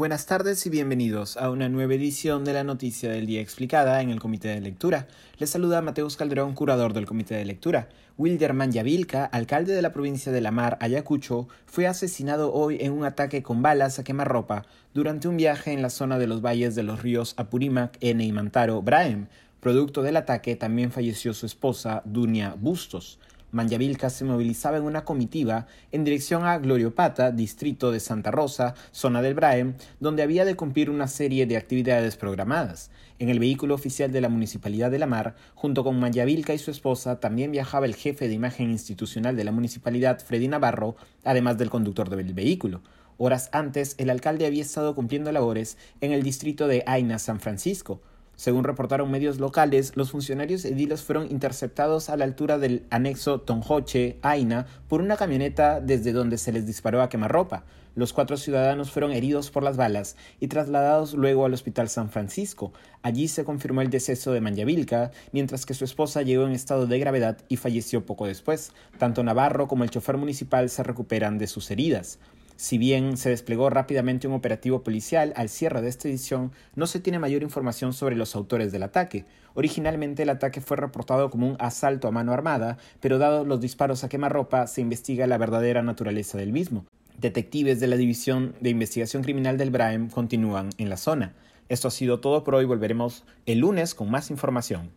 Buenas tardes y bienvenidos a una nueva edición de la Noticia del Día Explicada en el Comité de Lectura. Les saluda Mateus Calderón, curador del Comité de Lectura. Wilderman Yavilka, alcalde de la provincia de La Mar, Ayacucho, fue asesinado hoy en un ataque con balas a quemarropa durante un viaje en la zona de los valles de los ríos Apurímac, Ene y Mantaro, Braem. Producto del ataque también falleció su esposa, Dunia Bustos. Manyavilca se movilizaba en una comitiva en dirección a Gloriopata, distrito de Santa Rosa, zona del Braem, donde había de cumplir una serie de actividades programadas. En el vehículo oficial de la Municipalidad de La Mar, junto con Manyavilca y su esposa, también viajaba el jefe de imagen institucional de la municipalidad, Freddy Navarro, además del conductor del vehículo. Horas antes, el alcalde había estado cumpliendo labores en el distrito de Aina, San Francisco, según reportaron medios locales, los funcionarios ediles fueron interceptados a la altura del anexo Tonjoche, Aina, por una camioneta desde donde se les disparó a quemarropa. Los cuatro ciudadanos fueron heridos por las balas y trasladados luego al Hospital San Francisco. Allí se confirmó el deceso de Manyavilca, mientras que su esposa llegó en estado de gravedad y falleció poco después. Tanto Navarro como el chofer municipal se recuperan de sus heridas. Si bien se desplegó rápidamente un operativo policial al cierre de esta edición, no se tiene mayor información sobre los autores del ataque. Originalmente el ataque fue reportado como un asalto a mano armada, pero dado los disparos a quemarropa, se investiga la verdadera naturaleza del mismo. Detectives de la División de Investigación Criminal del Braem continúan en la zona. Esto ha sido todo por hoy, volveremos el lunes con más información.